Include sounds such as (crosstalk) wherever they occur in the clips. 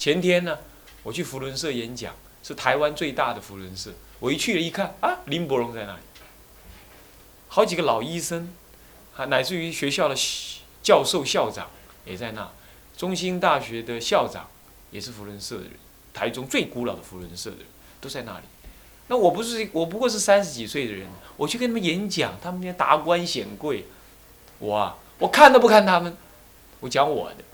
前天呢，我去福伦社演讲，是台湾最大的福伦社。我一去了一看，啊，林伯荣在那里，好几个老医生，啊，乃至于学校的教授、校长也在那。中兴大学的校长也是福伦社的人，台中最古老的福伦社的人都在那里。那我不是，我不过是三十几岁的人，我去跟他们演讲，他们那些达官显贵，我啊，我看都不看他们，我讲我的。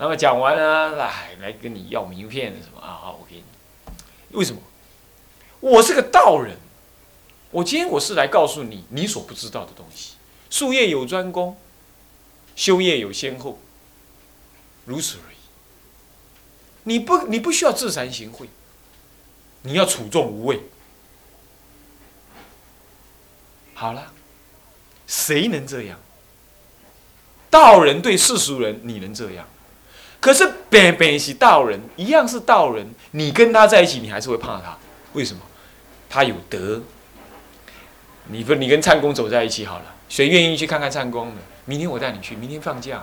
那么讲完了，来来跟你要名片什么啊？好，我给你。为什么？我是个道人，我今天我是来告诉你你所不知道的东西。术业有专攻，修业有先后，如此而已。你不，你不需要自惭形秽，你要处众无畏。好了，谁能这样？道人对世俗人，你能这样？可是本本是道人，一样是道人，你跟他在一起，你还是会怕他。为什么？他有德。你不，你跟灿公走在一起好了，谁愿意去看看灿公的？明天我带你去，明天放假，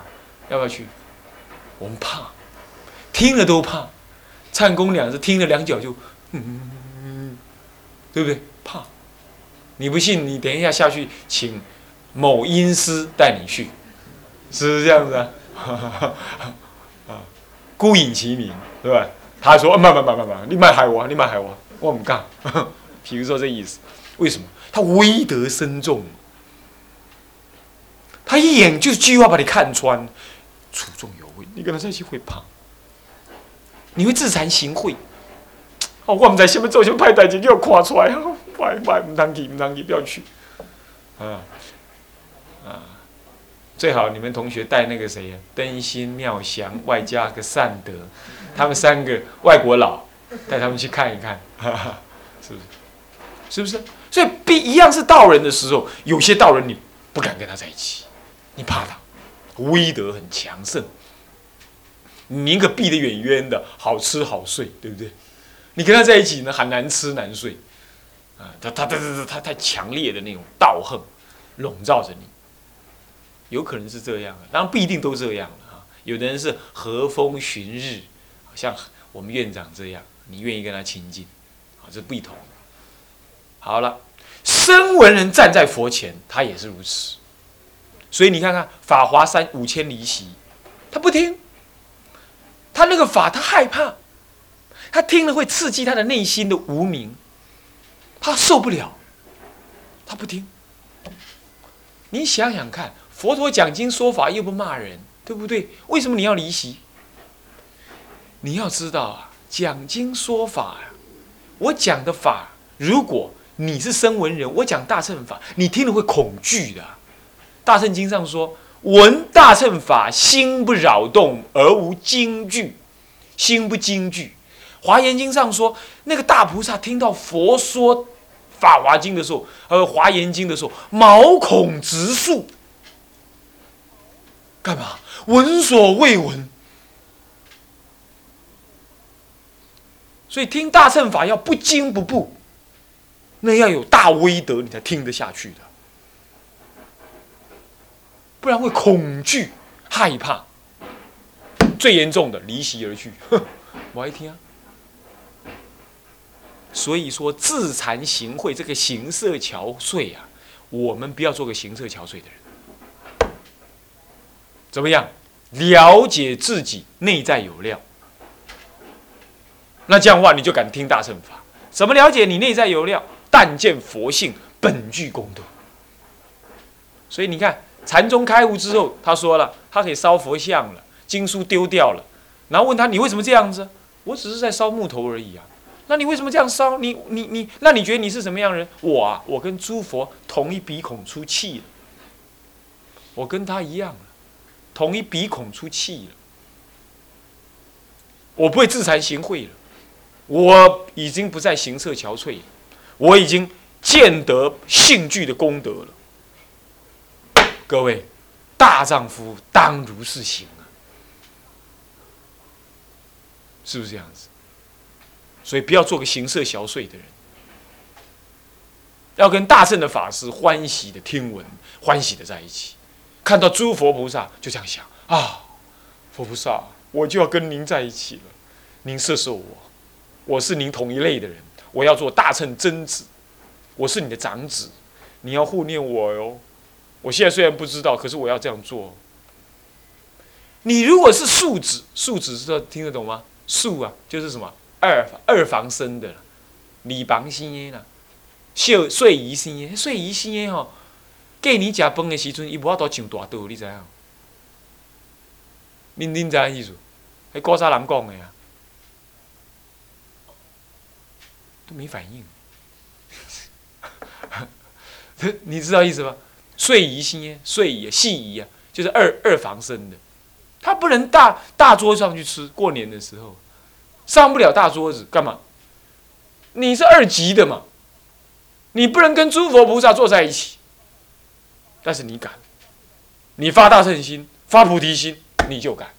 要不要去？我们怕，听了都怕。灿公两字听了两脚就，嗯，对不对？怕。你不信？你等一下下去，请某音师带你去，是不是这样子？啊，孤影其名，对吧？他说：“不不不不不，你慢害我，你慢害我，我唔干。”比如说这意思，为什么？他威德深重，他一眼就句话把你看穿，处众有位，你跟他在一起会怕，你会自惭形秽。哦，我们在下面做什么派代志，给我夸出来，快快唔当去，唔当去，不要去。啊，最好你们同学带那个谁呀？灯心妙祥，外加个善德，他们三个外国佬，带他们去看一看，(laughs) 是不是？是不是？所以，必一样是道人的时候，有些道人你不敢跟他在一起，你怕他，威德很强盛，你宁可避得远远的，好吃好睡，对不对？你跟他在一起呢，还难吃难睡，啊，他他他他他太强烈的那种道恨笼罩着你，有可能是这样的，当然不一定都这样啊。有的人是和风寻日，像我们院长这样，你愿意跟他亲近，啊，这不同。好了，声闻人站在佛前，他也是如此。所以你看看《法华三五千离席》，他不听，他那个法他害怕，他听了会刺激他的内心的无名，他受不了，他不听。你想想看，佛陀讲经说法又不骂人，对不对？为什么你要离席？你要知道啊，讲经说法呀，我讲的法如果。你是声闻人，我讲大乘法，你听了会恐惧的。大乘经上说，闻大乘法，心不扰动而无惊惧，心不惊惧。华严经上说，那个大菩萨听到佛说法华经的时候，呃，华严经的时候，毛孔直竖。干嘛？闻所未闻。所以听大乘法要不惊不怖。那要有大威德，你才听得下去的，不然会恐惧、害怕。最严重的离席而去，(laughs) 我还听啊。所以说自惭形秽，这个形色憔悴啊，我们不要做个形色憔悴的人。怎么样？了解自己内在有料，那这样的话你就敢听大乘法。怎么了解你内在有料？但见佛性本具功德，所以你看禅宗开悟之后，他说了，他可以烧佛像了，经书丢掉了，然后问他你为什么这样子？我只是在烧木头而已啊。那你为什么这样烧？你你你，那你觉得你是什么样的人？我啊，我跟诸佛同一鼻孔出气了，我跟他一样统，一鼻孔出气了，我不会自惭形秽了，我已经不再形色憔悴了。我已经见得性具的功德了。各位，大丈夫当如是行啊，是不是这样子？所以不要做个形色小碎的人，要跟大圣的法师欢喜的听闻，欢喜的在一起。看到诸佛菩萨，就这样想啊，佛菩萨，我就要跟您在一起了。您摄受我，我是您同一类的人，我要做大乘真子，我是你的长子，你要护念我哟。我现在虽然不知道，可是我要这样做。你如果是庶子，庶子知道听得懂吗？庶啊，就是什么二二房生的，李房生的啦，秀睡姨生的，睡姨生的吼，给你食饭的时阵，伊无法度上大桌，你知影？恁恁知影意思？迄古早人讲的啊，都没反应。(laughs) 你知道意思吗？睡姨生的，睡姨、细姨啊，就是二二房生的。他不能大大桌上去吃，过年的时候上不了大桌子，干嘛？你是二级的嘛，你不能跟诸佛菩萨坐在一起。但是你敢，你发大乘心，发菩提心，你就敢。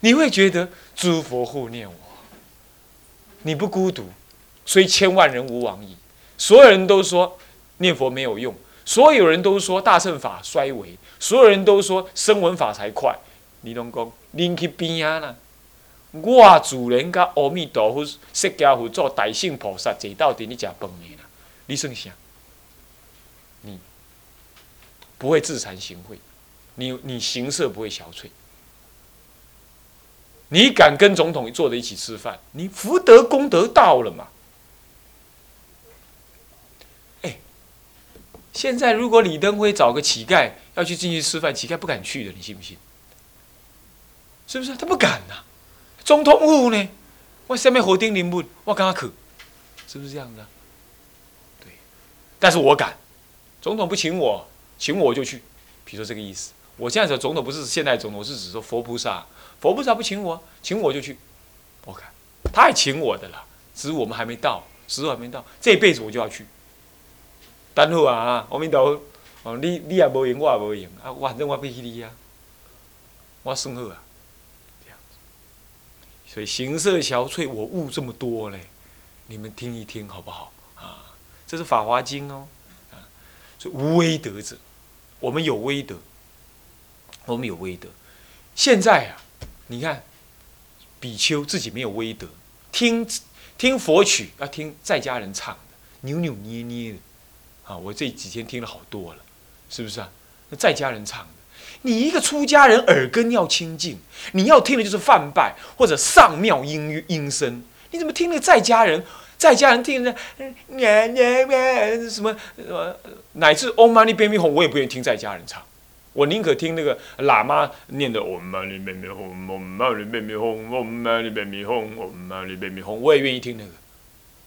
你会觉得诸佛护念我，你不孤独，虽千万人无往矣。所有人都说念佛没有用。所有人都说大乘法衰微，所有人都说声闻法才快。你拢讲，恁去边啊啦？我主人甲阿弥陀佛、释迦佛做大圣菩萨坐到底你食饭的啦。你算啥？你不会自惭形秽，你你形色不会憔悴。你敢跟总统坐在一起吃饭？你福德功德到了嘛？哎现在如果李登辉找个乞丐要去进去吃饭，乞丐不敢去的，你信不信？是不是？他不敢呐。总统府呢？我下面火丁林木，我刚刚渴，是不是这样的？对。但是我敢。总统不请我，请我就去。比如说这个意思。我现在说总统不是现代总统，我是指说佛菩萨。佛菩萨不请我，请我就去。我敢。他也请我的了，只是我们还没到，时候还没到。这一辈子我就要去。等好啊！阿弥陀佛，哦，你你也无用，我也无用，啊，反正我必须你啊，我算好啊，这样子。所以形色憔悴，我悟这么多嘞，你们听一听好不好？啊，这是《法华经》哦，啊，所以无威德者，我们有威德，我们有威德。现在啊，你看，比丘自己没有威德，听听佛曲要听在家人唱的，扭扭捏捏的。啊，我这几天听了好多了，是不是啊？那在家人唱的，你一个出家人耳根要清净，你要听的就是梵拜或者上妙音音声，你怎么听那个在家人？在家人听的，什么什么，乃至 Om Mani Padme Hum，我也不愿意听在家人唱，我宁可听那个喇嘛念的 Om Mani Padme Hum，Om Mani Padme Hum，Om Mani Padme Hum，Om Mani Padme Hum，我也愿意听那个。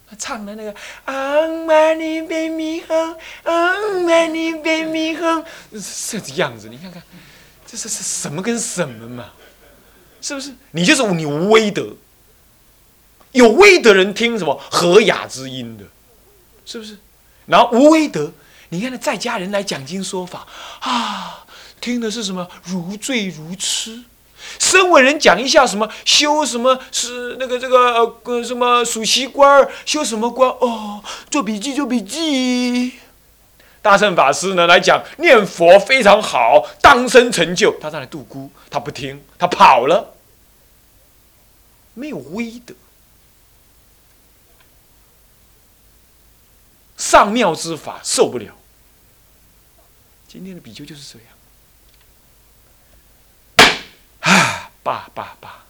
他唱的那个“阿玛尼贝米哼，阿玛尼贝米哼”，这样子，你看看，这是是什么跟什么嘛？是不是？你就是你无威德，有威德人听什么？和雅之音的，是不是？然后无威德，你看那在家人来讲经说法啊，听的是什么？如醉如痴。身为人讲一下什么修什么是那个这个呃什么属习官修什么官哦做笔记做笔记，大圣法师呢来讲念佛非常好当生成就。他上来度孤他不听他跑了。没有威德。上妙之法受不了今天的比丘就是这样。啊爸爸爸，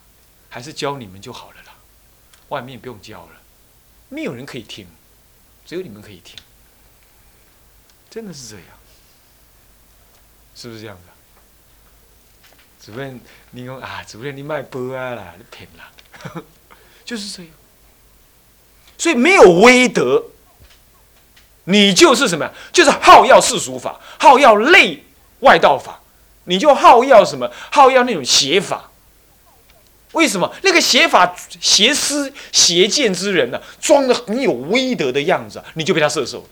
还是教你们就好了啦，外面不用教了，没有人可以听，只有你们可以听，真的是这样，是不是这样子？主任，你讲啊，主任你卖波啊啦，你骗人，(laughs) 就是这样。所以没有威德，你就是什么？就是好要世俗法，好要类外道法，你就好要什么？好要那种邪法。为什么那个邪法、邪思、邪见之人呢，装的很有威德的样子，你就被他射受了。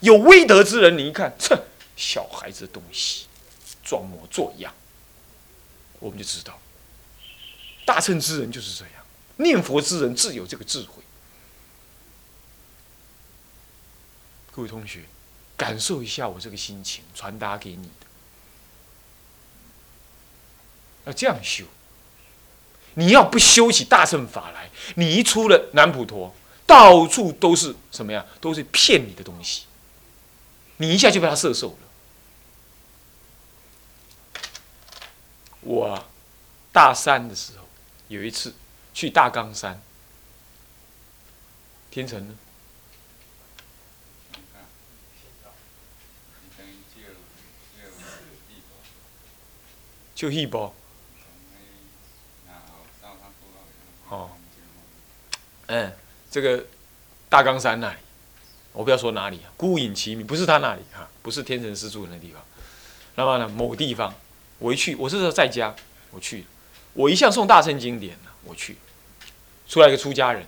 有威德之人，你一看，哼，小孩子的东西，装模作样，我们就知道，大乘之人就是这样，念佛之人自有这个智慧。各位同学，感受一下我这个心情，传达给你的，要这样修。你要不修起大乘法来，你一出了南普陀，到处都是什么呀？都是骗你的东西，你一下就被他射受了。我大三的时候有一次去大冈山，天成呢？就一波。哦，嗯，这个大冈山那里，我不要说哪里啊，孤影其名，不是他那里哈，不是天神师住的那地方。那么呢，某地方，我一去，我是说在家，我去，我一向送大乘经典呢，我去，出来一个出家人，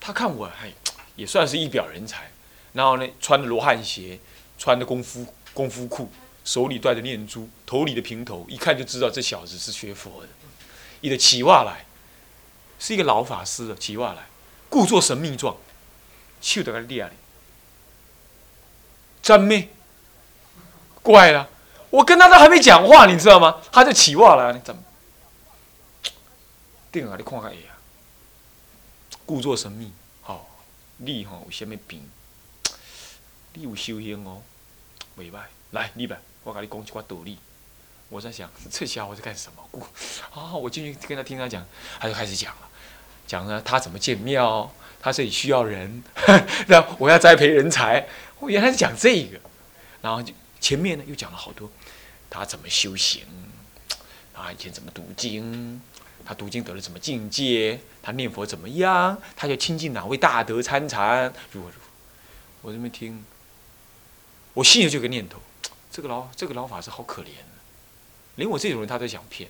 他看我还也算是一表人才，然后呢，穿的罗汉鞋，穿的功夫功夫裤，手里戴着念珠，头里的平头，一看就知道这小子是学佛的。你的起袜来，是一个老法师的起袜来，故作神秘状，手在个裂里，真咩？怪了，我跟他都还没讲话，你知道吗？他就起袜来，你怎么？定啊，你看看哎呀，故作神秘，好，你吼有啥物病？你有修行哦，袂歹，来，你来，我甲你讲一寡道理。我在想，(laughs) 这家伙在干什么？故 (laughs) 啊，我进去跟他听他讲，他就开始讲了，讲了他怎么建庙，他这里需要人，(laughs) 那我要栽培人才。我原来是讲这个，然后就前面呢又讲了好多，他怎么修行，啊以前怎么读经，他读经得了什么境界，他念佛怎么样，他就亲近哪位大德参禅，如何如何。我这么听，我心里就有个念头，这个老这个老法师好可怜。连我这种人他都想骗，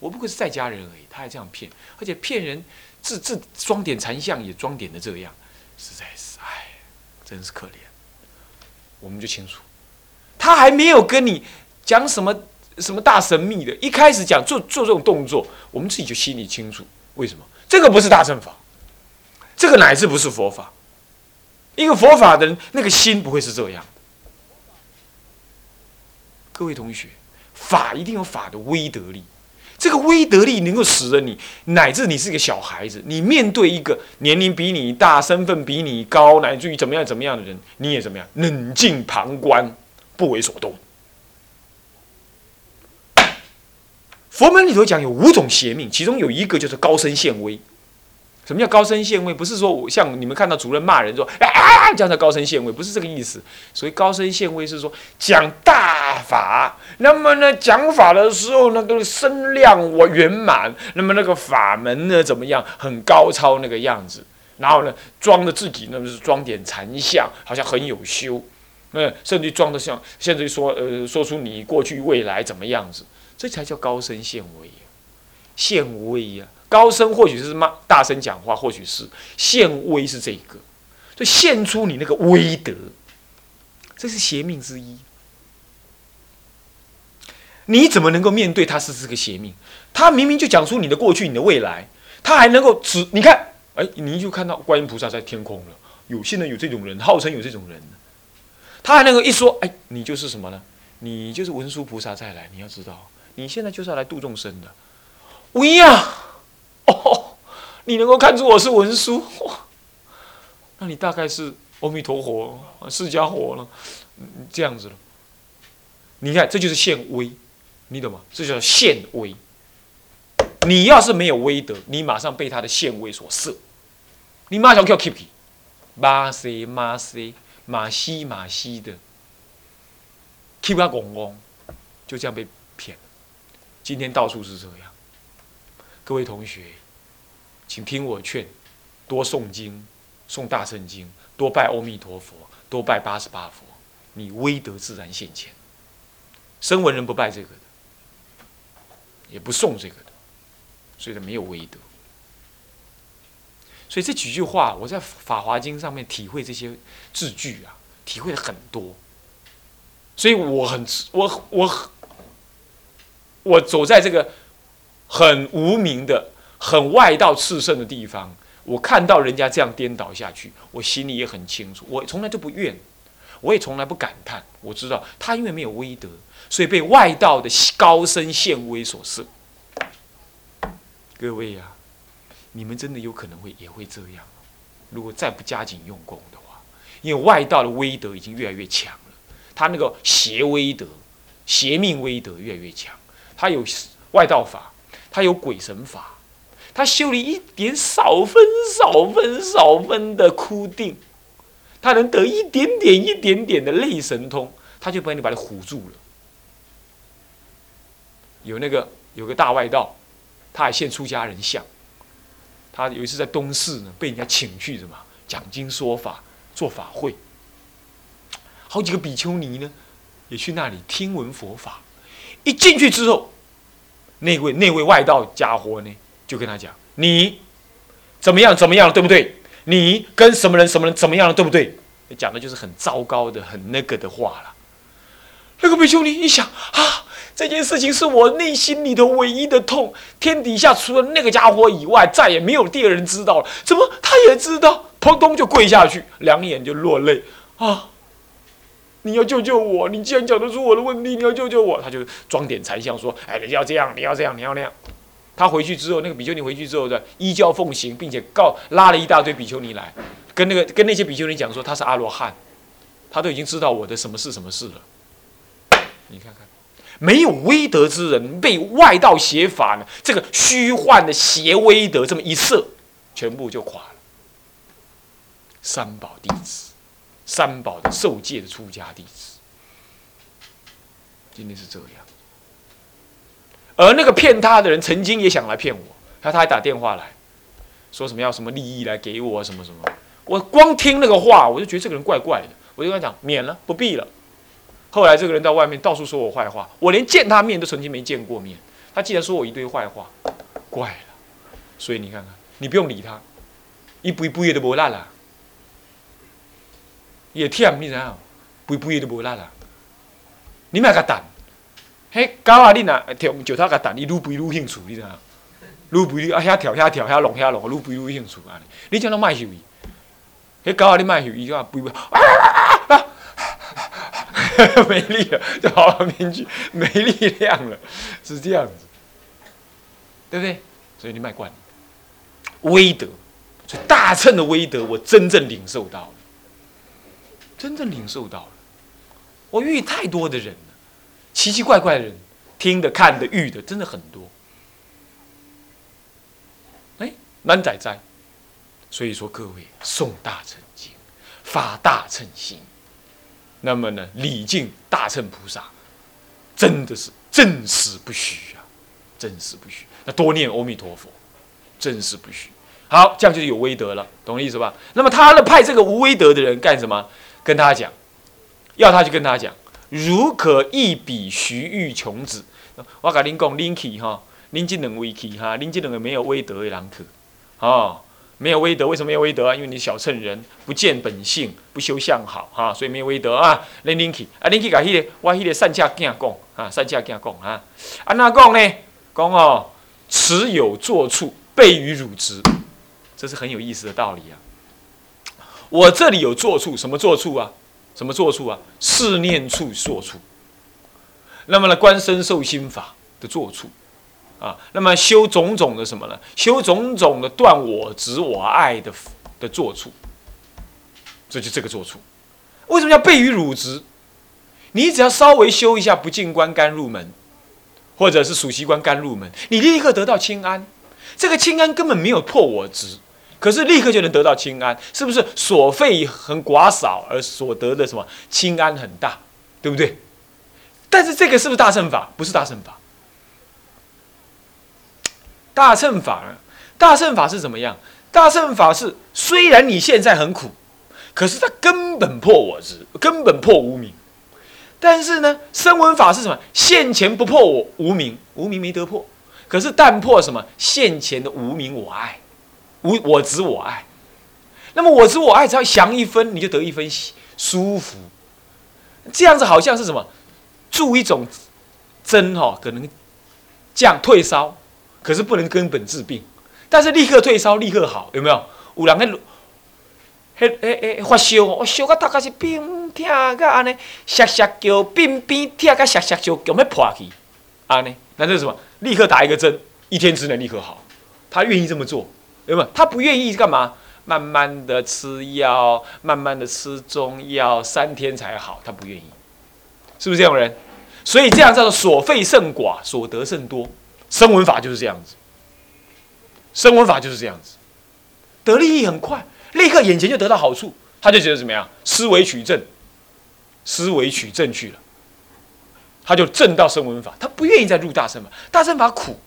我不过是在家人而已，他还这样骗，而且骗人自自装点残像也装点的这样，实在是哎，真是可怜。我们就清楚，他还没有跟你讲什么什么大神秘的，一开始讲做做这种动作，我们自己就心里清楚，为什么？这个不是大乘法，这个乃至不是佛法，一个佛法的人那个心不会是这样。各位同学。法一定有法的威德力，这个威德力能够使得你，乃至你是一个小孩子，你面对一个年龄比你大、身份比你高，乃至于怎么样怎么样的人，你也怎么样，冷静旁观，不为所动。佛门里头讲有五种邪命，其中有一个就是高声现威。什么叫高声现位？不是说我像你们看到主任骂人说啊，这样叫高声现位，不是这个意思。所以高声现位是说讲大法，那么呢讲法的时候那个声量我圆满，那么那个法门呢怎么样很高超那个样子，然后呢装的自己那么是装点禅相，好像很有修，嗯，甚至装的像，甚至说呃说出你过去未来怎么样子，这才叫高声现位呀，现威呀。高声或许是骂大声讲话，或许是现威是这一个，就现出你那个威德，这是邪命之一。你怎么能够面对他是这个邪命？他明明就讲出你的过去、你的未来，他还能够指你看，哎，你就看到观音菩萨在天空了。有现在有这种人，号称有这种人，他还能够一说，哎，你就是什么呢？你就是文殊菩萨再来。你要知道，你现在就是要来度众生的，威呀！你能够看出我是文殊，(laughs) 那你大概是阿弥陀佛、释迦佛了，这样子了。你看，这就是现威，你懂吗？这叫现威。你要是没有威德，你马上被他的现威所摄，你马上叫 keep，马西马西马西马西的，keep 他公公，就这样被骗。今天到处是这样，各位同学。请听我劝，多诵经，诵大圣经，多拜阿弥陀佛，多拜八十八佛，你威德自然现前。声闻人不拜这个的，也不诵这个的，所以他没有威德。所以这几句话，我在《法华经》上面体会这些字句啊，体会了很多。所以我很我我我走在这个很无名的。很外道炽盛的地方，我看到人家这样颠倒下去，我心里也很清楚。我从来就不怨，我也从来不感叹。我知道他因为没有威德，所以被外道的高深现威所摄。各位呀，你们真的有可能会也会这样，如果再不加紧用功的话，因为外道的威德已经越来越强了，他那个邪威德、邪命威德越来越强，他有外道法，他有鬼神法，他修了一点少分、少分、少分的枯定，他能得一点点、一点点的类神通，他就把你把你唬住了。有那个有个大外道。他还现出家人相，他有一次在东市呢，被人家请去什么讲经说法、做法会，好几个比丘尼呢，也去那里听闻佛法。一进去之后，那位那位外道家伙呢，就跟他讲：“你怎么样？怎么样？对不对？你跟什么人？什么人？怎么样了？对不对？”讲的就是很糟糕的、很那个的话了。那个比丘尼一想啊。这件事情是我内心里头唯一的痛，天底下除了那个家伙以外，再也没有第二人知道了。怎么他也知道？砰咚就跪下去，两眼就落泪啊！你要救救我！你既然讲得出我的问题，你要救救我。他就装点财相说：“哎，你要这样，你要这样，你要那样。”他回去之后，那个比丘尼回去之后的依教奉行，并且告拉了一大堆比丘尼来，跟那个跟那些比丘尼讲说他是阿罗汉，他都已经知道我的什么事什么事了。你看看。没有威德之人被外道邪法呢，这个虚幻的邪威德这么一射，全部就垮了。三宝弟子，三宝的受戒的出家弟子，今天是这样。而那个骗他的人，曾经也想来骗我，他他还打电话来说什么要什么利益来给我什么什么，我光听那个话，我就觉得这个人怪怪的，我就跟他讲免了，不必了。后来这个人到外面到处说我坏话，我连见他面都曾经没见过面。他竟然说我一堆坏话，怪了。所以你看看，你不用理他，一步一步也都无烂了，也甜，你知道？步一步也都无烂了。你买个蛋，嘿，狗啊！你若跳石头个蛋，你愈肥愈兴趣，你知道？愈肥愈啊，遐跳遐跳遐弄遐弄，愈肥愈兴趣安尼。你叫他卖秀伊，迄狗啊！你卖秀伊，个肥肥啊啊啊！没力了，就跑到边去，没力量了，是这样子，对不对？所以你卖惯了威德，所以大乘的威德，我真正领受到了，真正领受到了。我遇太多的人，奇奇怪怪的人，听的、看的、遇的，真的很多。哎，难仔仔，所以说各位诵大乘经，发大乘心。那么呢，礼敬大乘菩萨，真的是正实不虚啊，正实不虚。那多念阿弥陀佛，正实不虚。好，这样就有威德了，懂我意思吧？那么他呢，派这个无威德的人干什么？跟他讲，要他去跟他讲，如可一比徐玉琼子。我跟您讲，您去哈，您这两位去哈，您这两个没有威德的人去，哦。没有威德，为什么没有威德啊？因为你小乘人，不见本性，不修相好，哈，所以没有威德啊。恁恁去，啊，恁去甲迄个，我迄个善家囝讲，啊，善家囝讲啊，安那讲呢？讲哦，持有坐处，备于汝职，这是很有意思的道理啊。我这里有坐处，什么坐处啊？什么坐处啊？四念处坐处。那么呢，观身受心法的坐处。啊，那么修种种的什么呢？修种种的断我执我爱的的做处，这就这个做处。为什么要备于汝执？你只要稍微修一下不净观甘入门，或者是属习观甘入门，你立刻得到清安。这个清安根本没有破我执，可是立刻就能得到清安，是不是？所费很寡少，而所得的什么清安很大，对不对？但是这个是不是大乘法？不是大乘法。大乘法？大乘法是怎么样？大乘法是虽然你现在很苦，可是它根本破我执，根本破无名。但是呢，声闻法是什么？现前不破我无名，无名没得破。可是但破什么？现前的无名我爱，无我执我爱。那么我执我爱，只要降一分，你就得一分舒服。这样子好像是什么？注一种针哈，可能降退烧。可是不能根本治病，但是立刻退烧，立刻好，有没有？有人那、迄、迄、迄发烧，我烧到大概是冰痛个安尼，削削叫冰冰痛个削削叫，叫要破去，安尼，那这是什么？立刻打一个针，一天之内立刻好，他愿意这么做，他不愿意干嘛？慢慢的吃药，慢慢的吃中药，三天才好，他不愿意，是不是这种人？所以这样叫做所费甚寡，所得甚多。声闻法就是这样子，声闻法就是这样子，得利益很快，立刻眼前就得到好处，他就觉得怎么样？思维取证，思维取证去了，他就证到声闻法，他不愿意再入大乘法，大乘法苦。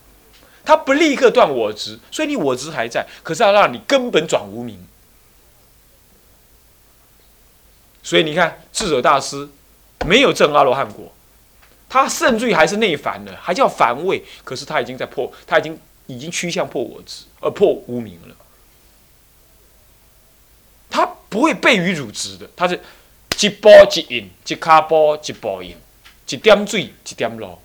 他不立刻断我执，所以你我执还在，可是要让你根本转无名。所以你看智者大师没有证阿罗汉果，他甚至于还是内凡的，还叫凡位，可是他已经在破，他已经已经趋向破我执，而破无名了。他不会背于汝执的，他是一步一印，一卡波一步印，一点水一点露，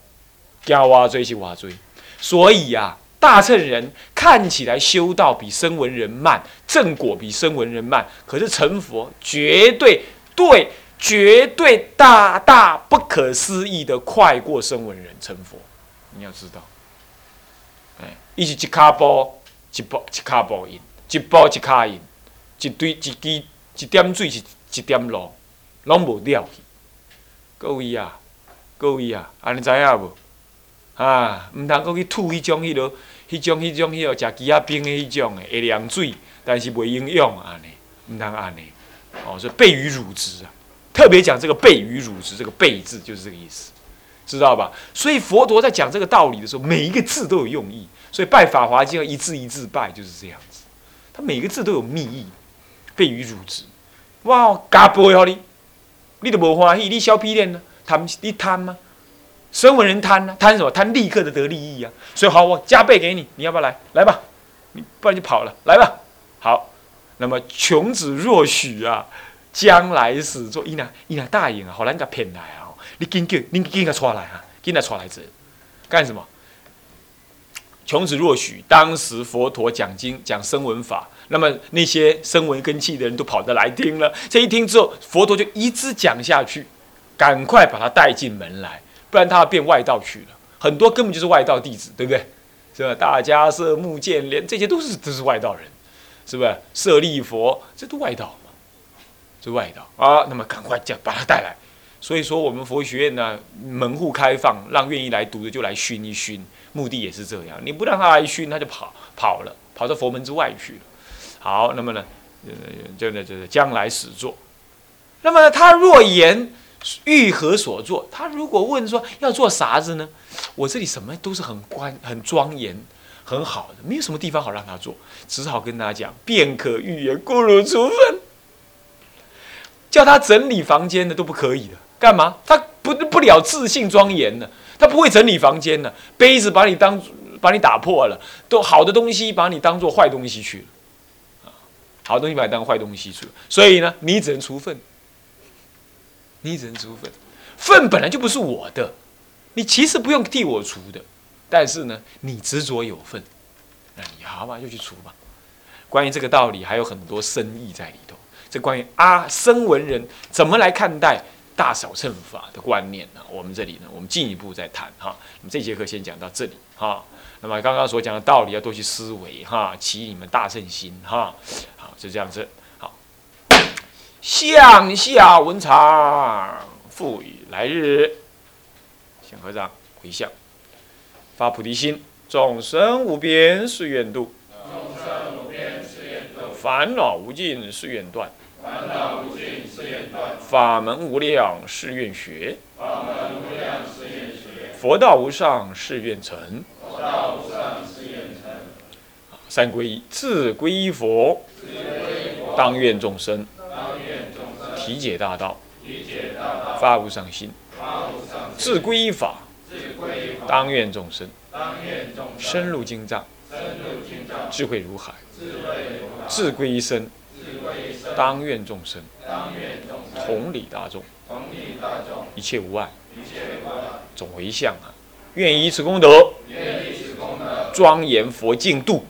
加我追是我追。所以啊，大乘人看起来修道比声闻人慢，正果比声闻人慢，可是成佛绝对对，绝对大大不可思议的快过声闻人成佛。你要知道，哎，一是一卡波，一步一卡步印，一步一卡印，一堆一滴一点水是一点露，拢无了去。各位啊，各位啊，安尼知影无？啊，毋通讲去吐迄种、迄落、迄种、迄种、迄落食鸡仔冰的迄种的，会凉水，但是袂营养安尼，毋通安尼。哦，所以背于乳汁啊，特别讲这个背于乳汁，这个背字就是这个意思，知道吧？所以佛陀在讲这个道理的时候，每一个字都有用意。所以拜法华经要一字一字拜，就是这样子。他每个字都有密意，背于乳汁。哇，加倍互你，你都无欢喜，你小屁脸呢？贪你贪吗？声闻人贪呢？贪什么？贪立刻的得利益啊！所以好，我加倍给你，你要不要来？来吧，你不然就跑了。来吧，好。那么穷子若许啊，将来死做伊那伊那大眼啊，好难给骗来啊！你紧叫，你紧给出来啊！紧来出来这干什么？穷子若许，当时佛陀讲经讲声闻法，那么那些声闻根器的人都跑得来听了。这一听之后，佛陀就一直讲下去，赶快把他带进门来。不然他变外道去了，很多根本就是外道弟子，对不对？是吧？大家色目犍连，这些都是都是外道人，是不是？舍利佛，这都外道嘛，是外道啊。那么赶快叫把他带来。所以说我们佛学院呢，门户开放，让愿意来读的就来熏一熏，目的也是这样。你不让他来熏，他就跑跑了，跑到佛门之外去了。好，那么呢，呃，就那就是将来始作。那么他若言。欲何所作？他如果问说要做啥子呢？我这里什么都是很关、很庄严、很好的，没有什么地方好让他做，只好跟他讲：便可欲言，故如处分。叫他整理房间的都不可以的，干嘛？他不不了自信庄严呢？他不会整理房间呢？杯子把你当把你打破了，都好的东西把你当做坏东西去了，啊，好东西把你当坏东西去了，所以呢，你只能处分。你只能除粪，粪本来就不是我的，你其实不用替我除的，但是呢，你执着有份，那你好嘛，就去除吧。关于这个道理，还有很多深意在里头。这关于阿生文人怎么来看待大小乘法的观念呢？我们这里呢，我们进一步再谈哈。那么这节课先讲到这里哈。那么刚刚所讲的道理要多去思维哈，起你们大圣心哈。好，就这样子。向下文长，赋予来日。向合掌回向，发菩提心，众生无边誓愿度，众生无边誓愿度烦恼无尽誓愿断，烦恼无尽誓愿断法门无量誓愿学，佛道无上誓愿成，佛道无上誓愿成三皈依，自皈依佛，当愿众生。体解大道，发无上心；自归依法，当愿众生。深入经藏，智慧如海；自归一生，当愿众生。同理大众，一切无碍，总为相啊！愿以此功德，庄严佛净土，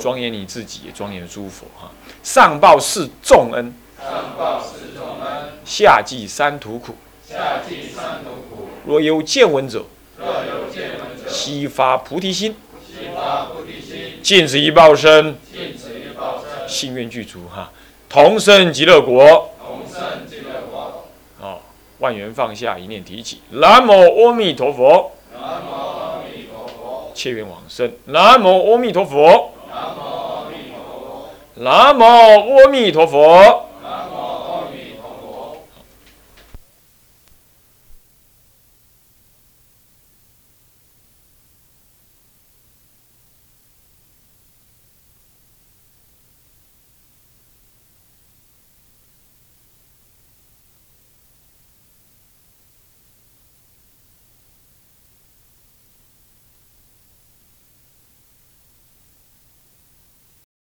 庄严你自己，庄严诸佛哈！上报是重恩。上报四重恩，下济三途苦。下济三途苦。若有见闻者，若有见闻者，悉发菩提心。悉发菩提。尽此一报身，心愿具足哈，同生极乐国。哦，万缘放下，一念提起，南无阿弥陀佛。南无阿弥陀佛。切愿往生。南无阿弥陀佛。南无阿弥陀佛。南无阿弥陀佛。